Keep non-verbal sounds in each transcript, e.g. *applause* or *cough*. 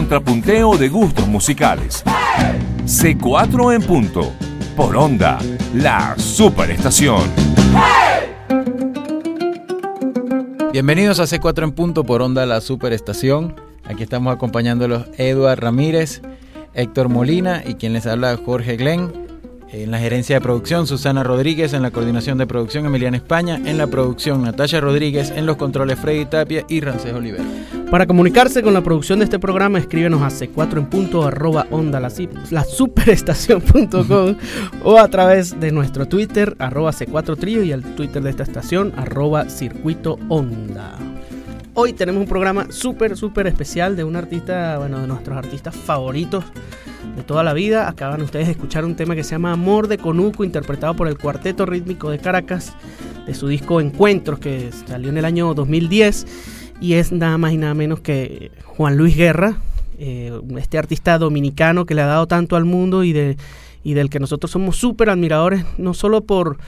contrapunteo de gustos musicales. C4 en punto. Por onda, la superestación. Bienvenidos a C4 en punto por onda, la superestación. Aquí estamos acompañándolos Eduard Ramírez, Héctor Molina y quien les habla Jorge Glenn. En la gerencia de producción, Susana Rodríguez. En la coordinación de producción, Emiliana España. En la producción, Natalia Rodríguez. En los controles, Freddy Tapia y Rancés Oliver. Para comunicarse con la producción de este programa, escríbenos a c4 en punto arroba onda la, la superestación.com *laughs* o a través de nuestro Twitter arroba c4 trío y el Twitter de esta estación arroba circuito onda. Hoy tenemos un programa súper, súper especial de un artista, bueno, de nuestros artistas favoritos de toda la vida. Acaban ustedes de escuchar un tema que se llama Amor de Conuco, interpretado por el Cuarteto Rítmico de Caracas, de su disco Encuentros, que salió en el año 2010, y es nada más y nada menos que Juan Luis Guerra, eh, este artista dominicano que le ha dado tanto al mundo y, de, y del que nosotros somos súper admiradores, no solo por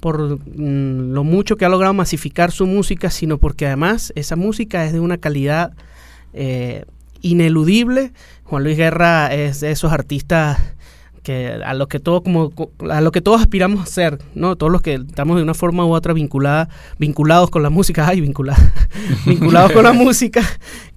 por mm, lo mucho que ha logrado masificar su música, sino porque además esa música es de una calidad eh, ineludible. Juan Luis Guerra es de esos artistas que a lo que todo como a lo que todos aspiramos a ser, ¿no? Todos los que estamos de una forma u otra vinculada, vinculados con la música, ay, vinculados, *laughs* vinculados con la *laughs* música,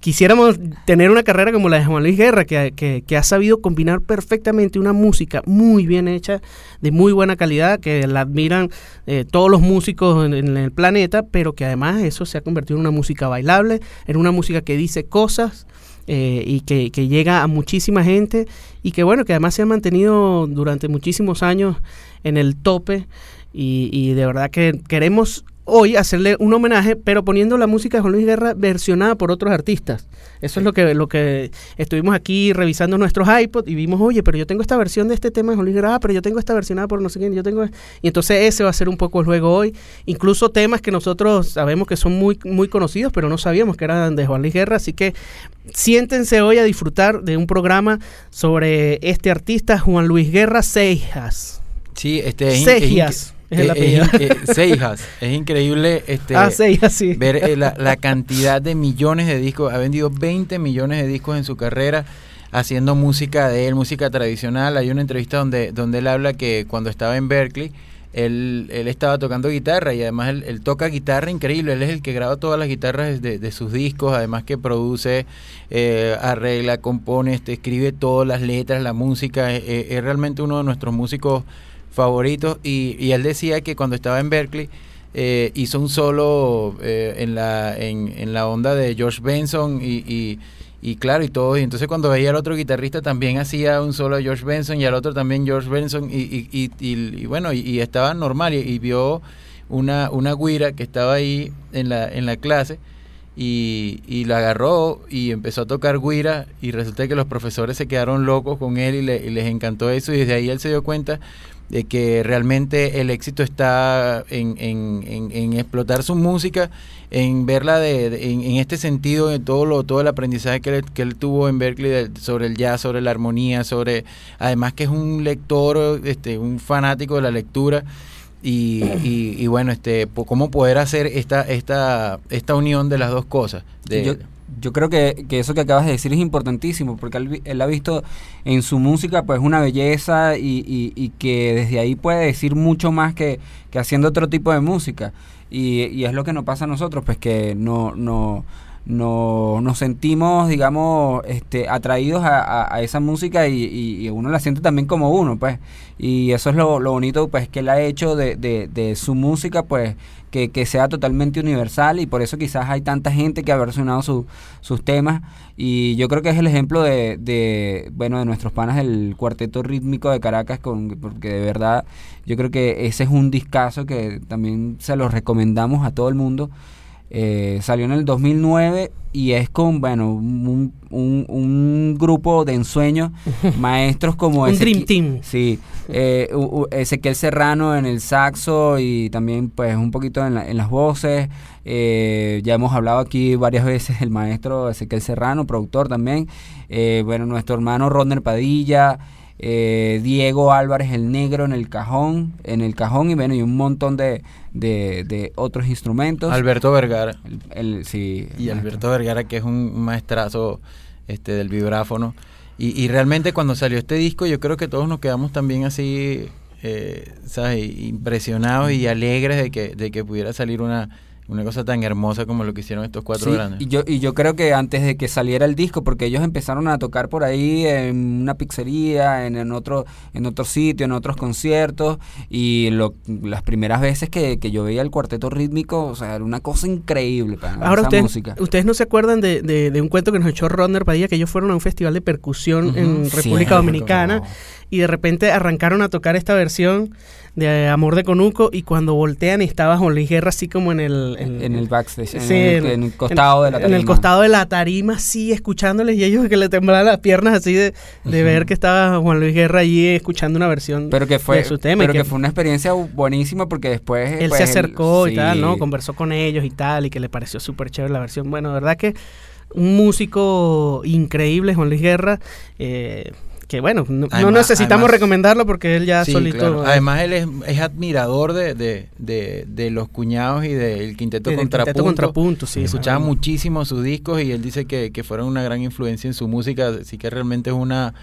quisiéramos tener una carrera como la de Juan Luis Guerra, que, que, ha sabido combinar perfectamente una música muy bien hecha, de muy buena calidad, que la admiran eh, todos los músicos en, en el planeta, pero que además eso se ha convertido en una música bailable, en una música que dice cosas, eh, y que, que, llega a muchísima gente y que bueno, que además se ha mantenido durante muchísimos años en el tope y, y de verdad que queremos hoy hacerle un homenaje, pero poniendo la música de Juan Luis Guerra versionada por otros artistas. Eso es lo que, lo que estuvimos aquí revisando nuestros iPods y vimos, oye, pero yo tengo esta versión de este tema de Juan Luis Guerra, ah, pero yo tengo esta versionada por no sé quién, yo tengo... Y entonces ese va a ser un poco el juego hoy. Incluso temas que nosotros sabemos que son muy, muy conocidos, pero no sabíamos que eran de Juan Luis Guerra, así que siéntense hoy a disfrutar de un programa sobre este artista Juan Luis Guerra Seijas. Sí, este Seijas. Es eh, eh, Seijas. Es increíble este, ah, Seijas, sí. ver eh, la, la, cantidad de millones de discos. Ha vendido 20 millones de discos en su carrera haciendo música de él, música tradicional. Hay una entrevista donde, donde él habla que cuando estaba en Berkeley, él, él estaba tocando guitarra y además él, toca guitarra increíble. Él es el que graba todas las guitarras de, de sus discos, además que produce, arregla, compone, este, escribe todas las letras, la música. es realmente uno de nuestros músicos favoritos y, y él decía que cuando estaba en Berkeley eh, hizo un solo eh, en, la, en, en, la onda de George Benson y, y, y, claro, y todo. Y entonces cuando veía al otro guitarrista también hacía un solo de George Benson y al otro también George Benson y, y bueno, y, estaba normal y, vio una, una guira que estaba ahí en la, en la clase y, y la agarró y empezó a tocar guira y resulta que los profesores se quedaron locos con él y, le, y les encantó eso y desde ahí él se dio cuenta de que realmente el éxito está en, en, en, explotar su música, en verla de, en, este sentido, en todo lo, todo el aprendizaje que, que él tuvo en Berkeley sobre el jazz, sobre la armonía, sobre además que es un lector, este, un fanático de la lectura. Y, y, bueno, este, cómo poder hacer esta, esta, esta unión de las dos cosas. De, creo que, que, eso que acabas de decir es importantísimo, porque él, ha visto en su música pues una belleza y, y, que desde ahí puede decir mucho más que, que haciendo otro tipo de música. Y, y, es lo que nos pasa a nosotros, pues que no, no, no nos sentimos, digamos, este, atraídos a, a, esa música y, y, uno la siente también como uno, pues. Y eso es lo, lo bonito, pues, que él ha hecho de, de, de su música, pues, que, sea totalmente universal y por eso quizás hay tanta gente que ha versionado su, sus temas. Y yo creo que es el ejemplo de, de, bueno de nuestros panas del cuarteto rítmico de Caracas con, porque de verdad yo creo que ese es un discazo que también se lo recomendamos a todo el mundo eh, salió en el 2009 y es con, bueno, un, un, grupo de ensueños, *laughs* maestros como... un Dream Team. Sí, eh, Ezequiel Serrano en el saxo y también pues un poquito en, en las voces. Eh, ya hemos hablado aquí varias *laughs* veces el maestro Ezequiel Serrano, productor también. Eh, bueno, nuestro hermano Rodner Padilla. Eh, Diego Álvarez el Negro en el cajón, en el cajón y bueno, y un montón de, de, otros instrumentos. Alberto Vergara. El, sí, y Alberto Vergara que es un maestrazo este, del vibráfono. Y, y realmente cuando salió este disco yo creo que todos nos quedamos también así, eh, ¿sabes? Impresionados y alegres de que, de que pudiera salir una, una cosa tan hermosa como lo que hicieron estos cuatro Sí, grandes. y yo, y yo creo que antes de que saliera el disco, porque ellos empezaron a tocar por ahí en una pizzería, en, en otro, en otro sitio, en otros conciertos, y lo, las primeras veces que, que yo veía el cuarteto rítmico, o sea, era una cosa increíble para Ahora esa ustedes, música. ustedes no se acuerdan de, de- de un cuento que nos echó Rodner Padilla, que ellos fueron a un festival de percusión en República. Dominicana y de repente arrancaron a tocar esta versión de Amor de Conuco y cuando voltean estaba Juan Luis Guerra así como en el... En el backstage, en el- en el costado de la En el tarima. costado de la tarima, sí, escuchándoles y ellos que le temblaban las piernas así de, de ver que estaba Juan Luis Guerra allí escuchando una versión Pero que fue, de su tema. pero que, que fue una experiencia buenísima porque después... él pues, se acercó y sí. tal, ¿no? Conversó con ellos y tal, y que le pareció súper chévere la versión. Bueno, de verdad que un músico increíble, Juan Luis Guerra, eh, que bueno, no, necesitamos además- recomendarlo porque él ya Sí, solito... claro. Además, él es, es admirador de, de, de, de los cuñados y del quinteto del contrapunto. Quinteto Contrapunto, sí. Escuchaba muchísimo sus discos y él dice que, que fueron una gran influencia en su música, así que realmente es una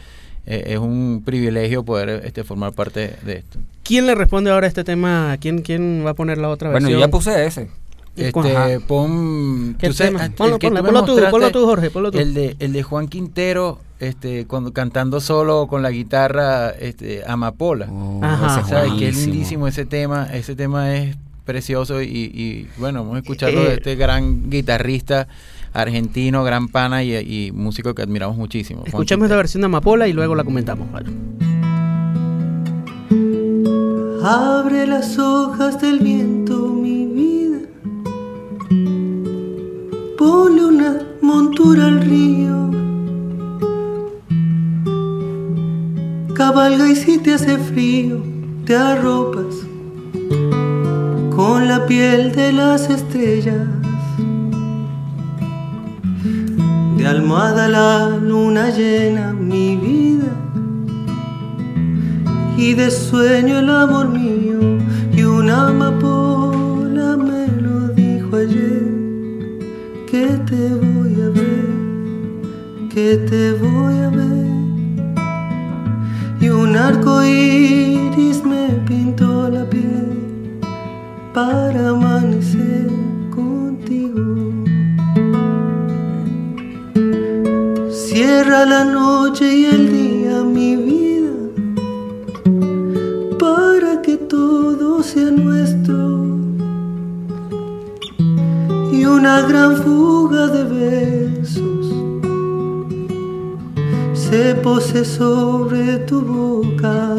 eh, es un privilegio poder este formar parte de esto. ¿Quién le responde ahora a este tema? ¿Quién, quién va a poner la otra Bueno, versión? yo ya puse ese. Este, pon ¿Qué tú sabes, tema? el Ponlo, que ponlo, me ponlo tú, mostraste, ponlo tú, Jorge, ponlo tú. El de, el de Juan Quintero, este, cuando cantando solo con la guitarra, este, Amapola. Oh, Ajá. ¿Sabes? Que es lindísimo ese tema. Ese tema es precioso y, y, bueno, vamos a escucharlo Eh, de este gran guitarrista argentino, gran pana y, y músico que admiramos muchísimo. Juan Escuchemos esta Quintero. versión de Amapola y luego la comentamos. Vale. Abre las hojas del viento, mi vida. Ponle una montura al río. Cabalga y si te hace frío, te arropas con la piel de las estrellas. De almohada la luna llena, mi vida y de sueño el amor mío y una amapola me que te voy a ver que te voy a ver y un arco iris me pintó la piel para amanecer contigo. Cierra la noche y el día mi vida se pose sobre tu boca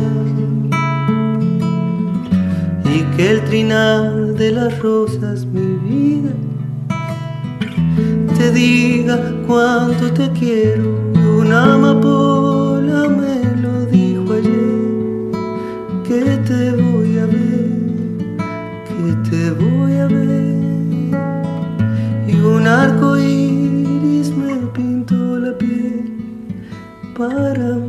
y que el trinar de las rosas mi vida te diga cuánto te quiero. Una amapola para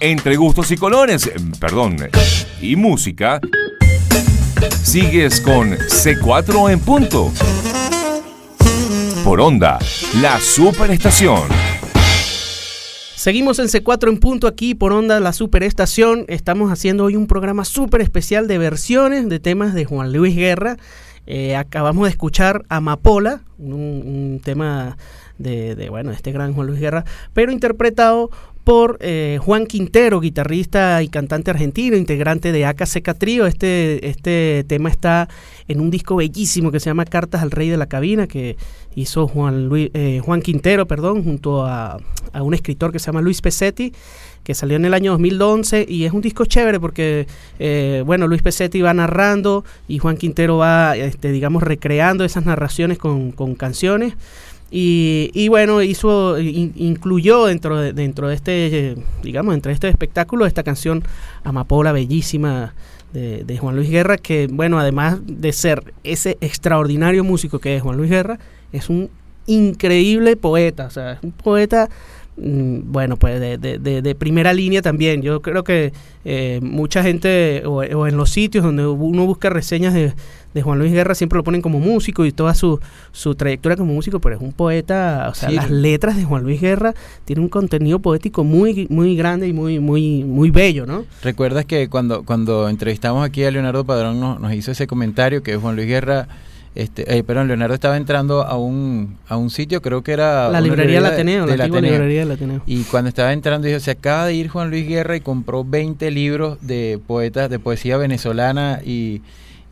Entre gustos y colores, perdón, y música, sigues con C4 en punto. Por onda, la superestación. Seguimos en C4 en punto aquí por Onda La Superestación. Estamos haciendo hoy un programa súper especial de versiones de temas de Juan Luis Guerra. Eh, acabamos de escuchar Amapola, un, un tema de, de, bueno, este gran Juan Luis Guerra, pero interpretado por eh, Juan Quintero, guitarrista y cantante argentino, integrante de AKC Trío. Este, este tema está en un disco bellísimo que se llama Cartas al Rey de la Cabina, que hizo Juan, Luis, eh, Juan Quintero, perdón, junto a, a un escritor que se llama Luis Pesetti que salió en el año 2011 y es un disco chévere porque, eh, bueno, Luis Pesetti va narrando y Juan Quintero va, este, digamos, recreando esas narraciones con, con canciones. Y, y, bueno, hizo, in, incluyó dentro de, dentro de este, digamos, entre este espectáculo esta canción Amapola, bellísima, de, de, Juan Luis Guerra, que bueno, además de ser ese extraordinario músico que es Juan Luis Guerra, es un increíble poeta, o sea, es un poeta bueno, pues de, de, de, primera línea también. Yo creo que eh, mucha gente, o, o, en los sitios donde uno busca reseñas de, de, Juan Luis Guerra, siempre lo ponen como músico y toda su, su trayectoria como músico, pero es un poeta, o sea, sí. las letras de Juan Luis Guerra tienen un contenido poético muy, muy grande y muy, muy, muy bello, ¿no? ¿Recuerdas que cuando, cuando entrevistamos aquí a Leonardo Padrón nos, nos hizo ese comentario que Juan Luis Guerra este, eh, perdón, Leonardo estaba entrando a un, a un sitio, creo que era... La librería del Ateneo, de, la Ateneo. librería del Ateneo. Y cuando estaba entrando dijo, se acaba de ir Juan Luis Guerra y compró 20 libros de poetas, de poesía venezolana y,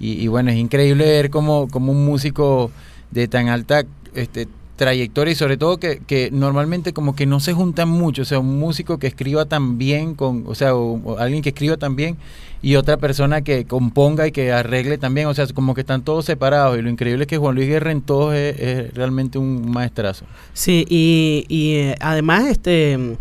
y, y bueno, es increíble ver como, como un músico de tan alta este, trayectoria y sobre todo que, que, normalmente como que no se juntan mucho, o sea, un músico que escriba tan bien, con, o sea, alguien que escriba tan bien y otra persona que componga y que arregle también, o sea, como que están todos separados y lo increíble es que Juan Luis Guerra en todos es, es realmente un maestrazo. Sí, y, y eh, además este...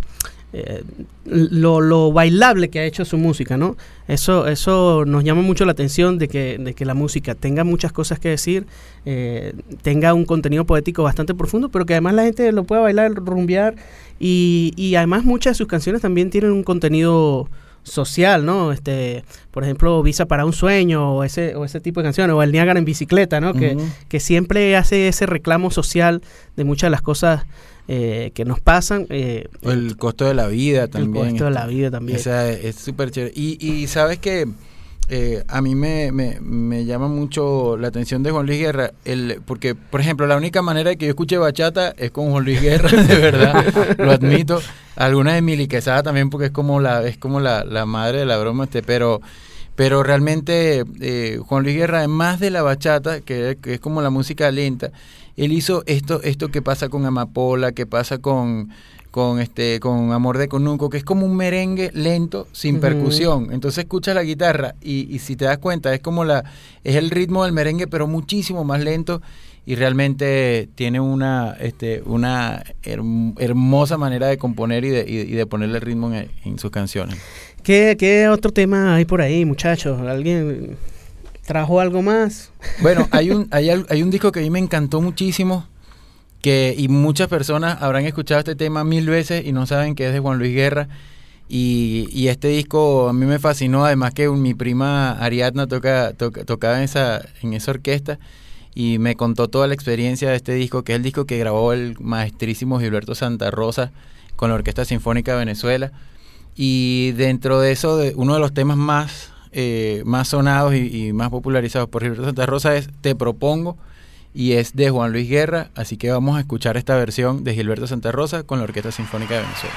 Eh, lo, lo, bailable que ha hecho su música, ¿no? Eso, eso nos llama mucho la atención de que, de que la música tenga muchas cosas que decir, eh, tenga un contenido poético bastante profundo, pero que además la gente lo pueda bailar, rumbear, y, y además muchas de sus canciones también tienen un contenido social, ¿no? Este, por ejemplo, Visa para un sueño o ese, o ese tipo de canciones, o el Niágara en bicicleta, ¿no? Uh -huh. que, que siempre hace ese reclamo social de muchas de las cosas eh, que nos pasan. Eh, el costo de la vida también. El costo de la vida también. O sea, es súper chévere. Y, y sabes que eh, a mí me, me, me, llama mucho la atención de Juan Luis Guerra, el, porque, por ejemplo, la única manera de que yo escuche bachata es con Juan Luis Guerra, *laughs* de verdad, lo admito. Alguna de Mili Quesada también, porque es como la, es como la, la madre de la broma, este, pero pero realmente eh, Juan Luis Guerra, además de la bachata, que, que, es como la música lenta, él hizo esto, esto que pasa con Amapola, que pasa con, con este, con Amor de Conuco, que es como un merengue lento, sin uh -huh. percusión. Entonces escuchas la guitarra y, y, si te das cuenta, es como la, es el ritmo del merengue, pero muchísimo más lento y realmente tiene una, este, una hermosa manera de componer y de, y de ponerle ritmo en, en sus canciones. ¿Qué, ¿Qué, otro tema hay por ahí, muchachos? ¿Alguien trajo algo más? Bueno, *laughs* hay un, hay, hay un disco que a mí me encantó muchísimo. Que, y muchas personas habrán escuchado este tema mil veces y no saben que es de Juan Luis Guerra. Y, y este disco a mí me fascinó, además que mi prima Ariadna toca, toca, tocaba en esa, en esa orquesta y me contó toda la experiencia de este disco, que es el disco que grabó el maestrísimo Gilberto Santa Rosa con la Orquesta Sinfónica de Venezuela. Y dentro de eso, uno de los temas más, eh, más sonados y, más popularizados por Gilberto Santa Rosa es Te Propongo y es de Juan Luis Guerra. Así que vamos a escuchar esta versión de Gilberto Santa Rosa con la Orquesta Sinfónica de Venezuela.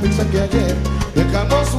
pizza que ayer dejamos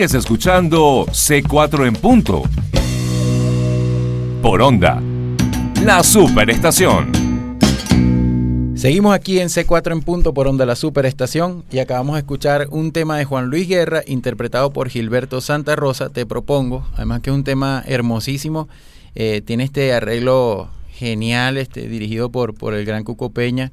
Escuchando C4 en punto. Por onda. La superestación. Seguimos aquí en C4 en punto por Onda La Superestación y acabamos de escuchar un tema de Juan Luis Guerra interpretado por Gilberto Santa Rosa, Te Propongo, además que es un tema hermosísimo, eh, tiene este arreglo genial este, dirigido por, por el gran Cuco Peña,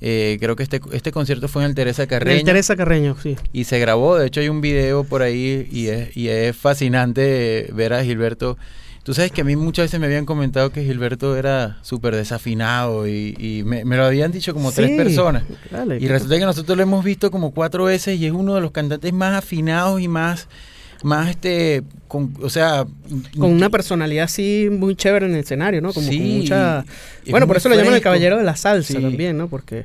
Eh, creo que este, este concierto fue en el Teresa Carreño El Teresa Carreño, sí. y se grabó, de hecho hay un video por ahí y es, y es fascinante ver a Gilberto. Tú sabes que a mí muchas veces me habían comentado que Gilberto era súper desafinado y, y me, me lo habían dicho como tres personas. dale, Y resulta que nosotros lo hemos visto como cuatro veces y es uno de los cantantes más afinados y más, más este, con, o sea... con una personalidad así muy chévere en el escenario, ¿no? Como con Sí, mucha... y es Bueno, por eso lo llaman el fresco. caballero de la salsa Sí. también, ¿no? Porque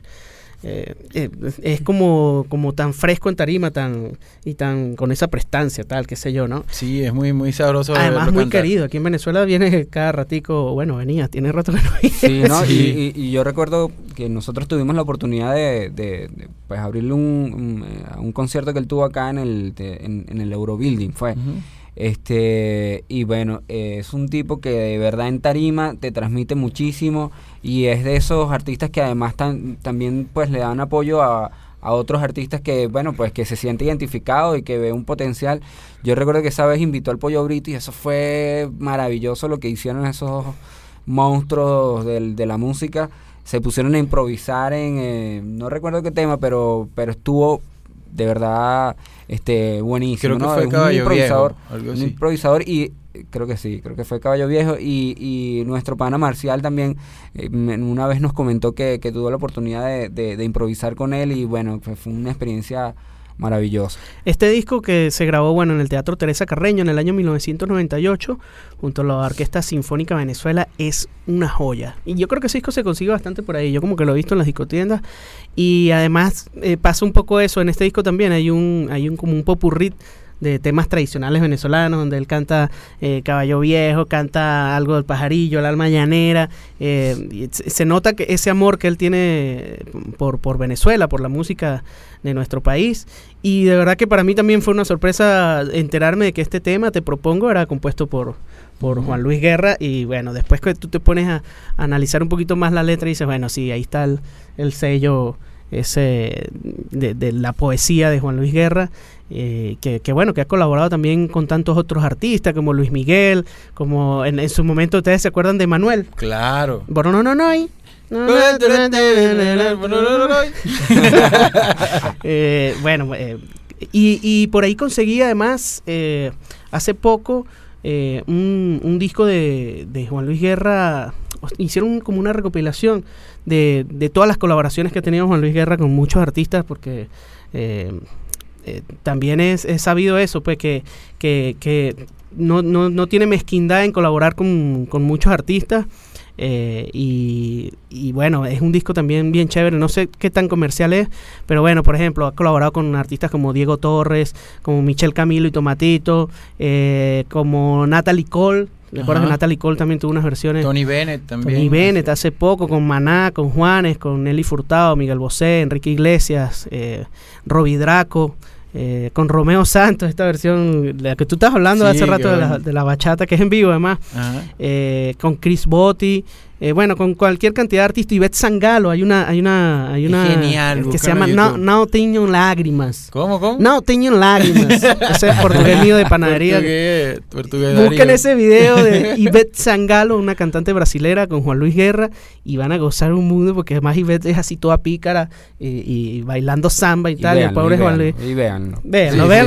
eh, eh, es como, como tan fresco en tarima tan y tan con esa prestancia, tal, qué sé yo, ¿no? Sí, es muy, muy sabroso. Además, muy cantar. querido. Aquí en Venezuela viene cada ratico, bueno, venía, tiene rato que no viene. Sí, ¿no? *laughs* Sí. Y, y- y yo recuerdo que nosotros tuvimos la oportunidad de, de- de, pues abrirle un, un, eh, un concierto que él tuvo acá en el, de- en, en el Eurobuilding, fue. Ujú. Este, y bueno, eh, es un tipo que de verdad en tarima te transmite muchísimo y es de esos artistas que además tan- también pues le dan apoyo a, a otros artistas que, bueno, pues que se siente identificado y que ve un potencial. Yo recuerdo que esa vez invitó al Pollo Brito y eso fue maravilloso lo que hicieron esos monstruos del- de la música. Se pusieron a improvisar en, eh, no recuerdo qué tema, pero, pero estuvo de verdad este buenísimo. Creo que ¿no? fue Es un Caballo improvisador, Viejo, algo un improvisador y creo que sí, creo que fue Caballo Viejo y, y nuestro pana Marcial también eh, una vez nos comentó que, que tuvo la oportunidad de, de- de improvisar con él y bueno, fue una experiencia maravillosa. Este disco que se grabó bueno en el Teatro Teresa Carreño en el año 1998 junto a la Orquesta Sinfónica Venezuela es una joya. Y yo creo que ese disco se consigue bastante por ahí. Yo como que lo he visto en las discotiendas y además eh, pasa un poco eso en este disco también hay un hay un como un popurrí de temas tradicionales venezolanos, donde él canta eh, Caballo Viejo, canta algo del pajarillo, el alma llanera. eh, se nota que ese amor que él tiene por, por Venezuela, por la música de nuestro país. Y de verdad que para mí también fue una sorpresa enterarme de que este tema, te propongo, era compuesto por, por Juan Luis Guerra. Y bueno, después que tú te pones a, a analizar un poquito más la letra y dices, bueno, sí, ahí está el, el sello ese de, de la poesía de Juan Luis Guerra. eh, que, que bueno, que ha colaborado también con tantos otros artistas como Luis Miguel, como en, en su momento ustedes se acuerdan de Manuel. Claro. Bueno, no, no, no, hay. Eh, bueno, eh, y, y por ahí conseguí además eh, hace poco eh, un, un disco de, de Juan Luis Guerra. Hicieron como una recopilación de, de todas las colaboraciones que ha tenido Juan Luis Guerra con muchos artistas, porque eh, eh, también es, es sabido eso, pues que, que, que no, no, no tiene mezquindad en colaborar con, con muchos artistas. Eh, y, y bueno, es un disco también bien chévere. No sé qué tan comercial es, pero bueno, por ejemplo, ha colaborado con artistas como Diego Torres, como Michel Camilo y Tomatito, como Natalie Cole. ¿Recuerdas Ajá. que Natalie Cole también tuvo unas versiones? Tony Bennett también. Tony Bennett hace poco, con Maná, con Juanes, con Nelly Furtado, Miguel Bosé, Enrique Iglesias, eh, Roby Draco, eh, con Romeo Santos, esta versión de la que tú estás hablando Sí, hace rato de la, de la bachata, que es en vivo además, eh, con Chris Botti, eh, bueno, con cualquier cantidad de artistas, Ivette Sangalo, hay una, hay una, hay una genial, que se llama No, no Tenho Lágrimas. ¿Cómo, cómo? No Tenho Lágrimas. *laughs* Ese es portugués mío de panadería. Portugués, portugués Busquen ese video de Ivette Sangalo, una cantante brasilera con Juan Luis Guerra, y van a gozar un mundo porque además Ivette es así toda pícara y, y bailando samba y, Y tal. y el pobre y Juan Luis. Y Sí, véanlo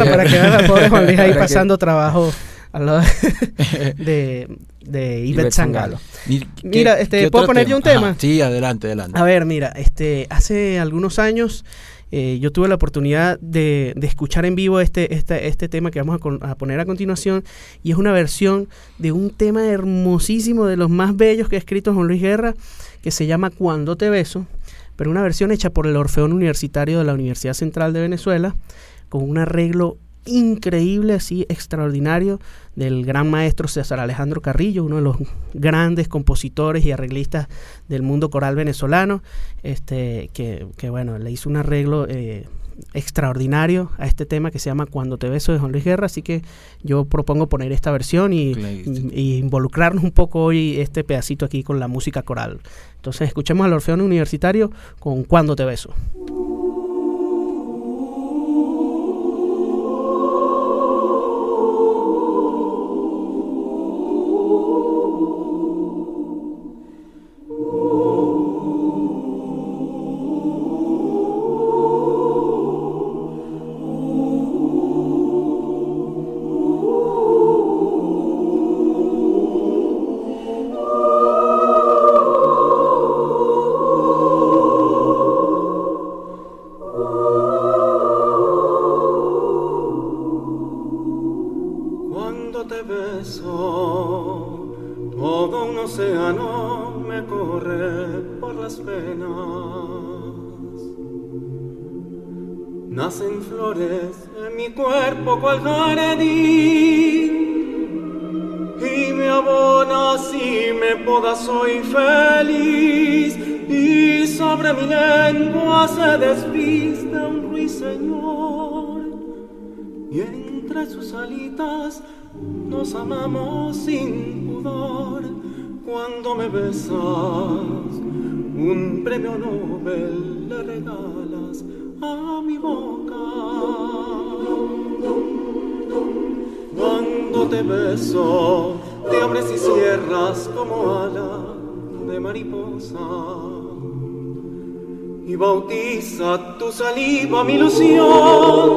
sí. para que vean al pobre Juan Luis ahí *laughs* que- pasando trabajo al lado *laughs* de, de Ivette Sangalo. Ni- ¿qué- Mira, este, ¿puedo poner yo un tema? Ajá, Sí, adelante, adelante. A ver, mira, este, hace algunos años eh, yo tuve la oportunidad de, de escuchar en vivo este, este, este tema que vamos a, con- a poner a continuación y es una versión de un tema hermosísimo, de los más bellos que ha escrito Juan Luis Guerra, que se llama Cuando te beso, pero una versión hecha por el Orfeón Universitario de la Universidad Central de Venezuela, con un arreglo increíble, así extraordinario, del gran maestro César Alejandro Carrillo, uno de los grandes compositores y arreglistas del mundo coral venezolano, este, que, que, bueno, le hizo un arreglo eh, extraordinario a este tema que se llama Cuando te beso de Juan Luis Guerra, así que yo propongo poner esta versión y, y involucrarnos un poco hoy este pedacito aquí con la música coral. Entonces escuchemos al Orfeón Universitario con Cuando te beso. A mi boca. Cuando te beso, te abres y cierras como ala de mariposa. Y bautiza tu saliva mi ilusión.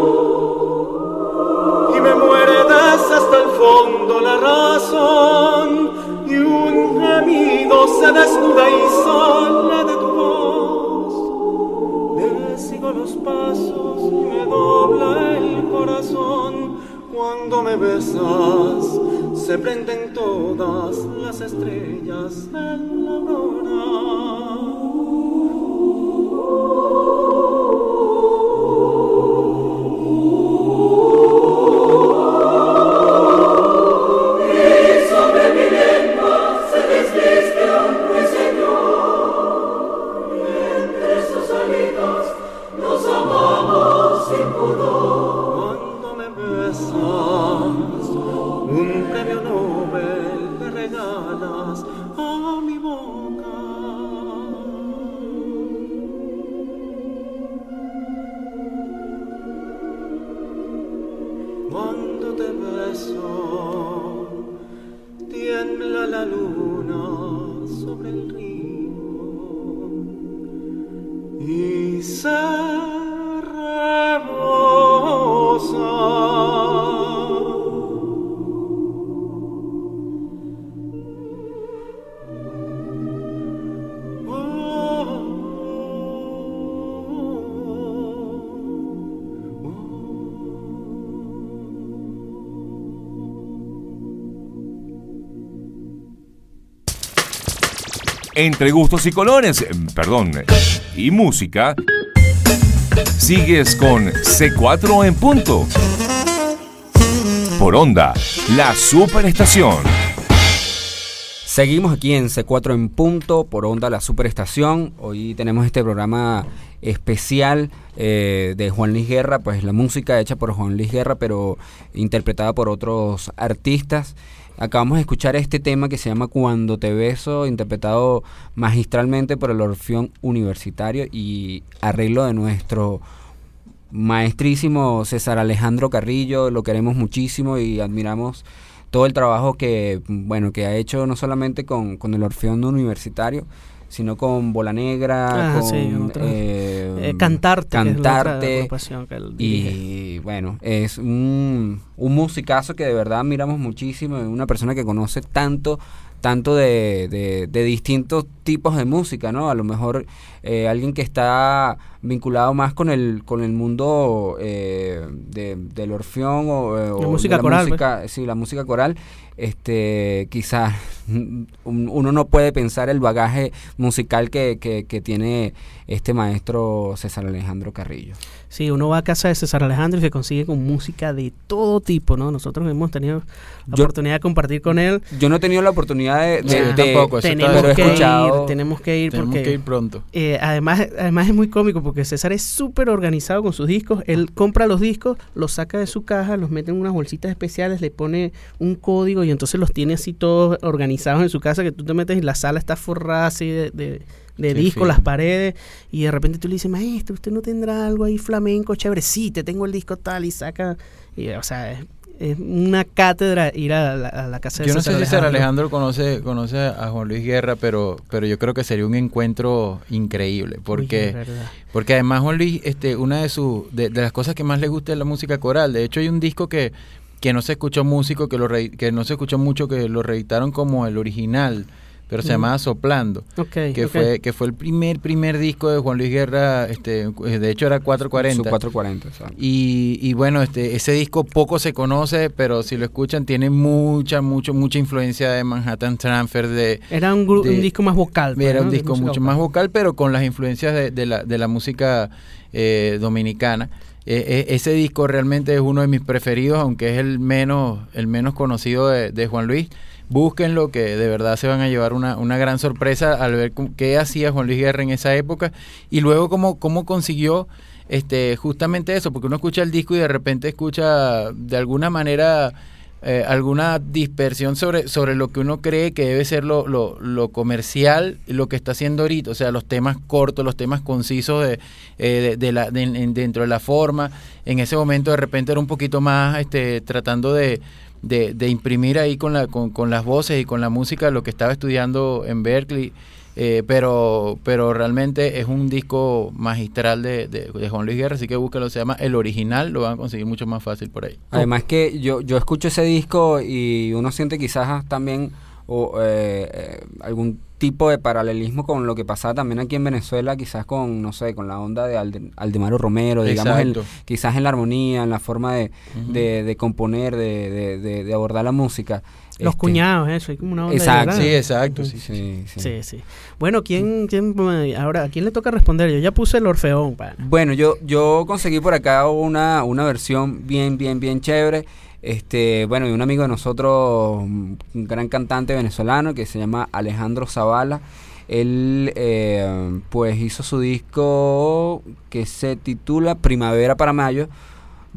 Y me muerdes hasta el fondo la razón. Y un gemido se desnuda y sale de tu voz los pasos y me dobla el corazón. Cuando me besas se prenden todas las estrellas en la Cuando Entre gustos y colores, eh, perdón, y música, sigues con C4 en punto. Por onda, la superestación. Seguimos aquí en C4 en punto por onda la superestación. Hoy tenemos este programa especial eh, de Juan Luis Guerra, pues la música hecha por Juan Luis Guerra, pero interpretada por otros artistas. Acabamos de escuchar este tema que se llama Cuando te beso, interpretado magistralmente por el Orfeón Universitario y arreglo de nuestro maestrísimo César Alejandro Carrillo. Lo queremos muchísimo y admiramos todo el trabajo que, bueno, que ha hecho no solamente con, con el Orfeón Universitario, sino con Bola Negra, Ah, con sí, otro- eh, Eh, Cantarte. la Cantarte, que y bueno, es un, un musicazo que de verdad admiramos muchísimo, es una persona que conoce tanto, tanto de, de- de distintos tipos de música, ¿no? A lo mejor eh, alguien que está vinculado más con el, con el mundo eh, de- del orfeón o, eh, o música de coral, pues. sí, la música coral, este, quizás *laughs* un- uno no puede pensar el bagaje musical que, que, que tiene este maestro César Alejandro Carrillo. Sí, uno va a casa de César Alejandro y se consigue con música de todo tipo, ¿no? Nosotros hemos tenido la Yo- oportunidad de compartir con él. Yo no he tenido la oportunidad de... de- Sí, de- tampoco, eso Tenemos que escuchado- ir, tenemos que ir Tenemos porque que ir pronto. eh, además, además es muy cómico porque César es súper organizado con sus discos. Él compra los discos, los saca de su caja, los mete en unas bolsitas especiales, le pone un código y entonces los tiene así todos organizados en su casa que tú te metes y la sala está forrada así de, de, de fino. las paredes y de repente tú le dices, maestro, ¿usted no tendrá algo ahí flamenco chévere? Sí, te tengo el disco tal y saca, y, o sea, es, es una cátedra ir a la, a la casa de Yo no sé si César Alejandro conoce, conoce a Juan Luis Guerra, pero, pero yo creo que sería un encuentro increíble. Porque, porque además Juan Luis, este, una de sus, de, de las cosas que más le gusta es la música coral. De hecho, hay un disco que, que no se escuchó músico, que lo re- que no se escuchó mucho, que lo reeditaron como el original, pero se Mm. llamaba Soplando. Ok, Que fue, que fue el primer, primer disco de Juan Luis Guerra, este, de hecho era 440. Su 440, exacto. Y, y bueno, este, ese disco poco se conoce, pero si lo escuchan tiene mucha, mucho, mucha influencia de Manhattan Transfer, de, Era un, de- un disco más vocal. pues, era ¿no? un disco mucho vocal. más vocal, pero con las influencias de, de la, de la música eh, dominicana. Eh, eh, ese disco realmente es uno de mis preferidos, aunque es el menos, el menos conocido de, de Juan Luis. Búsquenlo, que de verdad se van a llevar una, una gran sorpresa al ver qué hacía Juan Luis Guerra en esa época y luego cómo, cómo consiguió este justamente eso, porque uno escucha el disco y de repente escucha de alguna manera eh, alguna dispersión sobre, sobre lo que uno cree que debe ser lo, lo, lo comercial, lo que está haciendo ahorita, o sea, los temas cortos, los temas concisos de, eh, de, la, de- en- dentro de la forma. En ese momento de repente era un poquito más este, tratando de imprimir ahí con, la, con, con las voces y con la música lo que estaba estudiando en Berkeley. Eh, pero pero realmente es un disco magistral de, de, de Juan Luis Guerra, así que búsquelo, se llama El Original, lo van a conseguir mucho más fácil por ahí. Además que yo, yo escucho ese disco y uno siente quizás también o, eh, eh, algún tipo de paralelismo con lo que pasaba también aquí en Venezuela, quizás con, no sé, con la onda de Alde- Aldemaro Romero, digamos, en- quizás en la armonía, en la forma de, de, de componer, de- de abordar la música. Los Este, cuñados, eso, hay como una onda Exacto. Sí, exacto. Sí, sí. Sí, sí. Bueno, ¿quién, quién, ahora, ¿a quién le toca responder? Yo ya puse el Orfeón, pana. Bueno, yo, yo conseguí por acá una, una versión bien, bien, bien chévere. Este, bueno, y un amigo de nosotros, un gran cantante venezolano que se llama Alejandro Zavala. Él eh, pues hizo su disco que se titula Primavera para Mayo,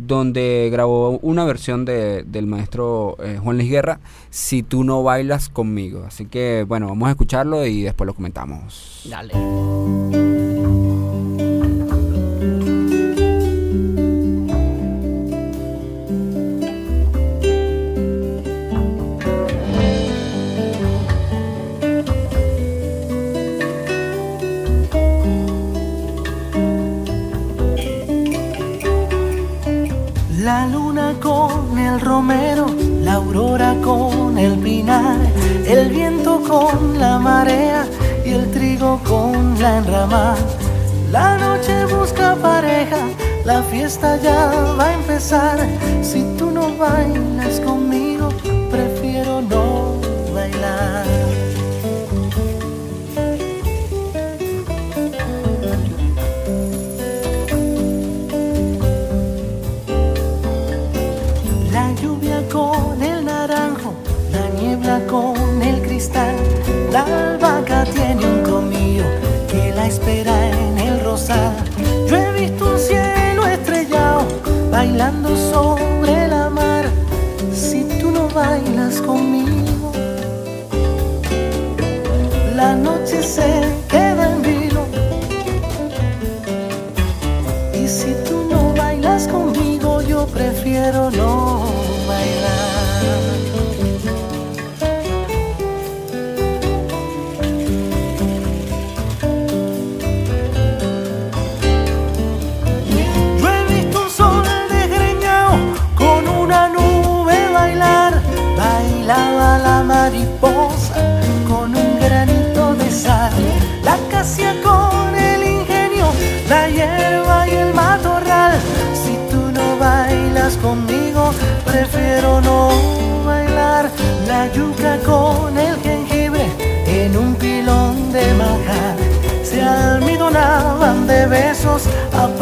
donde grabó una versión de- del maestro eh, Juan Luis Guerra, Si tú no bailas conmigo. Así que bueno, vamos a escucharlo y después lo comentamos. Dale.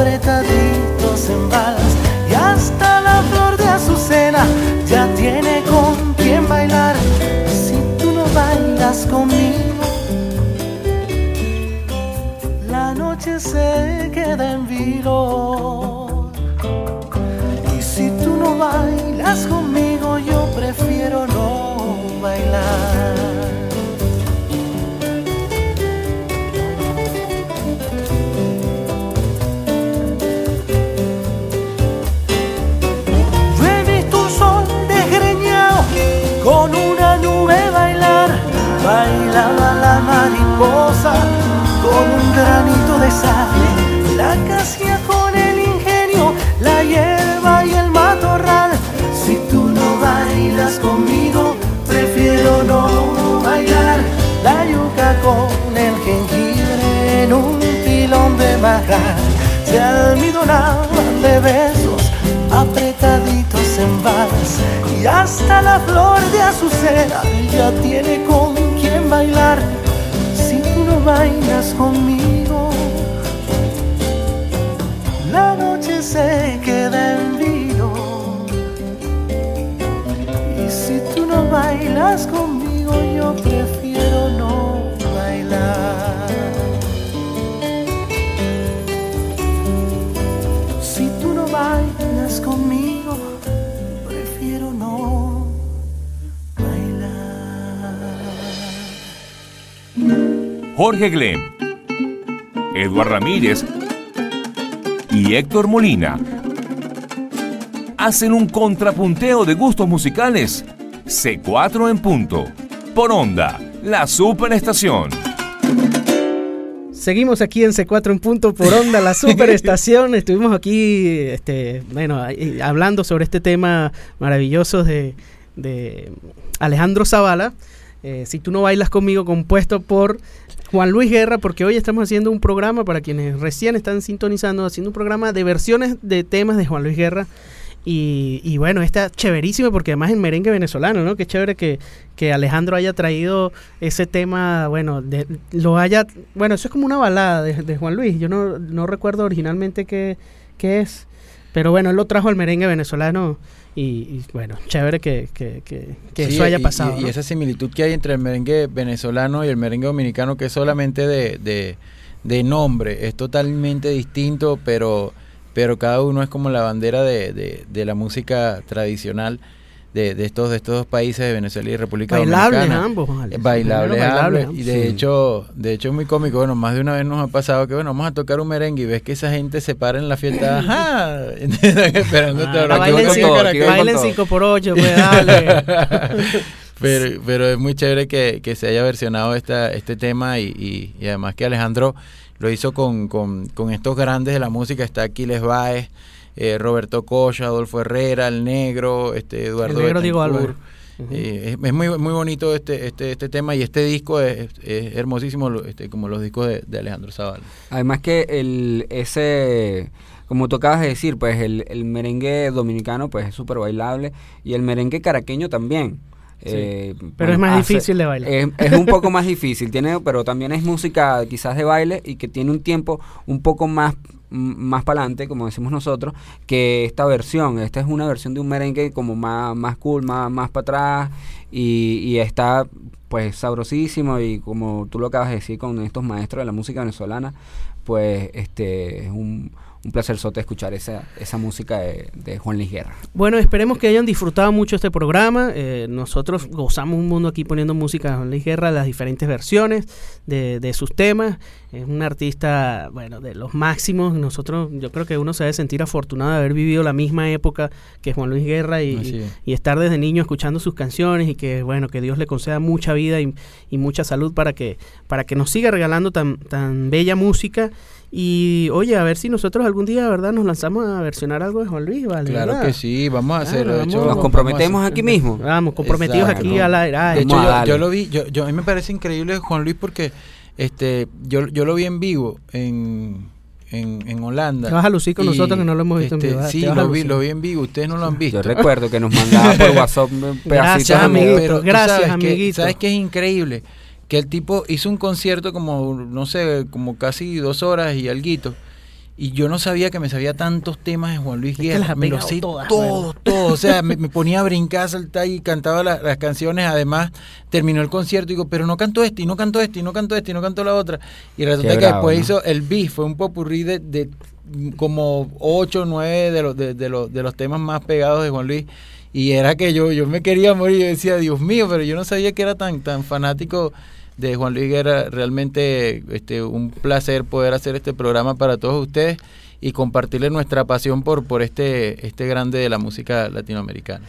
Apretaditos en balas. Y hasta la flor de azucena ya tiene con quien bailar. Si tú no bailas conmigo, la noche se queda en vilo. De. Se almidonaban de besos apretaditos en balas y hasta la flor de azucena ya tiene con quien bailar. Si tú no bailas conmigo la noche se queda en vilo. Y si tú no bailas conmigo yo prefiero Jorge Glem, Eduard Ramírez y Héctor Molina hacen un contrapunteo de gustos musicales. C4 en punto. Por onda, la superestación. Seguimos aquí en C4 en punto por onda, la superestación. *laughs* Estuvimos aquí, este, bueno, hablando sobre este tema maravilloso de, de Alejandro Zavala. eh, si tú no bailas conmigo, compuesto por Juan Luis Guerra, porque hoy estamos haciendo un programa para quienes recién están sintonizando, haciendo un programa de versiones de temas de Juan Luis Guerra. Y, y bueno, está chéverísimo porque además en merengue venezolano, ¿no? Qué chévere que, que Alejandro haya traído ese tema, bueno, de- lo haya, bueno, eso es como una balada de, de Juan Luis, yo no, no recuerdo originalmente qué, qué es, pero bueno, él lo trajo al merengue venezolano y, y, bueno, chévere que, que, que- que Sí, eso haya pasado. Y, y ¿no? esa similitud que hay entre el merengue venezolano y el merengue dominicano, que es solamente de, de, de nombre, es totalmente distinto, pero, pero cada uno es como la bandera de, de, de la música tradicional de, de estos de estos dos países de Venezuela y República Bailables Dominicana. ambos, Alex. Eh, bailables, ambos. y de Sí. hecho, de hecho es muy cómico, bueno, más de una vez nos ha pasado que bueno, vamos a tocar un merengue y ves que esa gente se para en la fiesta, *laughs* ajá, *laughs* están esperándote Ah, cinco, todo, bailen. 5 por 8 pues dale. *laughs* pero, pero es muy chévere que, que se haya versionado esta, este tema y, y- y además que Alejandro lo hizo con, con, con estos grandes de la música, está Aquiles Baez, eh, Roberto Cocha, Adolfo Herrera, El Negro, este Eduardo El negro Diego. Eh, es, es muy muy bonito este este este tema y este disco es, es hermosísimo lo- este, como los discos de, de Alejandro Zavala. Además que el ese como tú acabas de decir, pues el, el merengue dominicano pues es súper bailable y el merengue caraqueño también. Eh, Pero es más difícil de bailar. Es, es un poco *laughs* más difícil, tiene, pero también es música quizás de baile y que tiene un tiempo un poco más más para adelante, como decimos nosotros, que esta versión. Esta es una versión de un merengue como más, más cool, más, más para atrás y, y está pues sabrosísimo y como tú lo acabas de decir con estos maestros de la música venezolana, pues este es un, un placer sote escuchar esa, esa música de, de Juan Luis Guerra. Bueno, esperemos que hayan disfrutado mucho este programa. Eh, nosotros gozamos un mundo aquí poniendo música de Juan Luis Guerra, las diferentes versiones de, de sus temas. Es un artista, bueno, de los máximos. Nosotros, yo creo que uno se debe sentir afortunado de haber vivido la misma época que Juan Luis Guerra y, es. y estar desde niño escuchando sus canciones y que, bueno, que Dios le conceda mucha vida y, y mucha salud para que, para que nos siga regalando tan, tan bella música. Y oye, a ver si nosotros algún día, ¿verdad?, nos lanzamos a versionar algo de Juan Luis, ¿vale? Claro ¿verdad? que sí, vamos a hacerlo. de Claro, hecho, vamos. Nos comprometemos hacer- aquí mismo. Vamos, comprometidos Exacto. aquí al aire. Ay, De hecho, yo, yo lo vi, yo, yo, a mí me parece increíble Juan Luis porque este, yo, yo lo vi en vivo en, en, en Holanda. Te vas a lucir con Y, nosotros que no lo hemos visto en este, vivo, ¿eh? Sí, lo vi, lo vi en vivo, ustedes no lo han visto. Yo recuerdo que nos *laughs* mandaba por WhatsApp un pedacito Gracias, amiguito, gracias, sabes que-. ¿Sabes qué es increíble? Que el tipo hizo un concierto como, no sé, como casi dos horas y alguito. Y yo no sabía que me sabía tantos temas de Juan Luis Es que Guerra. me los sé todas, todos, todos. O sea, me, me ponía a brincar, saltar y cantaba la- las canciones. Además, terminó el concierto y digo, pero no canto este, y no canto este, y no canto este, y no canto la otra. Y resulta Qué que bravo, después ¿no? hizo el beat, fue un popurrí de, de como ocho o nueve de los, de, de los, de los temas más pegados de Juan Luis. Y era que yo, yo me quería morir, yo decía, Dios mío, pero yo no sabía que era tan, tan fanático de Juan Luis Guerra. Realmente este, un placer poder hacer este programa para todos ustedes y compartirles nuestra pasión por, por este, este grande de la música latinoamericana.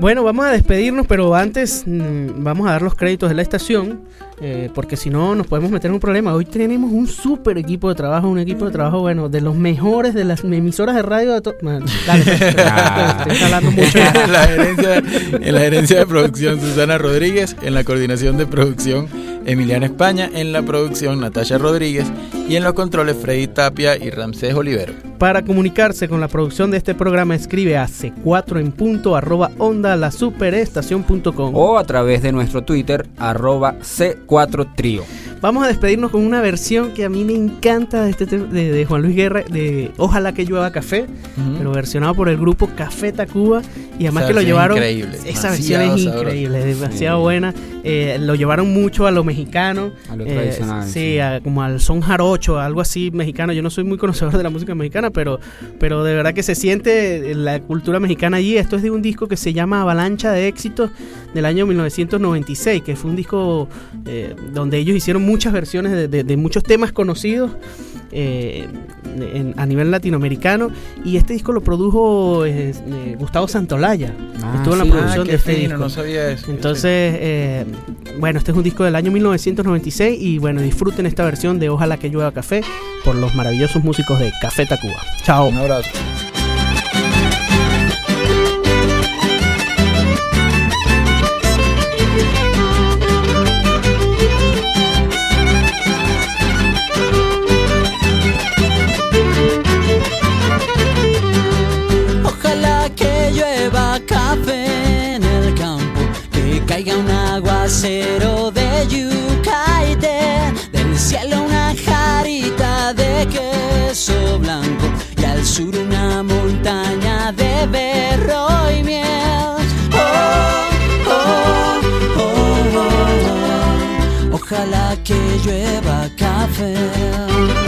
Bueno, vamos a despedirnos, pero antes mm, vamos a dar los créditos de la estación, eh, porque si no nos podemos meter en un problema. Hoy tenemos un súper equipo de trabajo, un equipo de trabajo, bueno, de los mejores de las emisoras de radio de todo. *laughs* Dale, estoy hablando mucho. *laughs* en, la gerencia, en la gerencia de producción Susana Rodríguez, en la coordinación de producción Emiliana España, en la producción Natalia Rodríguez y en los controles Freddy Tapia y Ramsés Olivero. Para comunicarse con la producción de este programa, escribe a c4 en punto arroba onda la superestación.com. O a través de nuestro Twitter, arroba C4Trio. Vamos a despedirnos con una versión que a mí me encanta de, este te- de, de Juan Luis Guerra, de Ojalá que llueva café, pero versionado por el grupo Café Tacuba. Y además Esa que lo llevaron. increíble, Esa versión demasiado es increíble, demasiado Sí. buena. Eh, lo llevaron mucho a lo mexicano. A lo eh, tradicional, Sí, sí. a- como al son jarocho, algo así mexicano. Yo no soy muy conocedor de la música mexicana, pero, pero de verdad que se siente la cultura mexicana allí. Esto es de un disco que se llama Avalancha de Éxitos del año 1996, que fue un disco eh, donde ellos hicieron muchas versiones de, de- de muchos temas conocidos eh, en- a nivel latinoamericano. Y este disco lo produjo eh, Gustavo Santolaya. Ah, Estuvo en la producción qué de este fino, disco. no sabía eso. Entonces, eh, bueno, este es un disco del año 1996 y bueno, disfruten esta versión de Ojalá que llueva café por los maravillosos músicos de Café Tacuba. Chao. un abrazo. Ojalá que llueva café en el campo, que caiga un aguacero de yuca y té, del cielo una jarita de queso blanco sur una montaña de berro y miel. Oh, oh, oh, oh, oh. Ojalá que llueva café.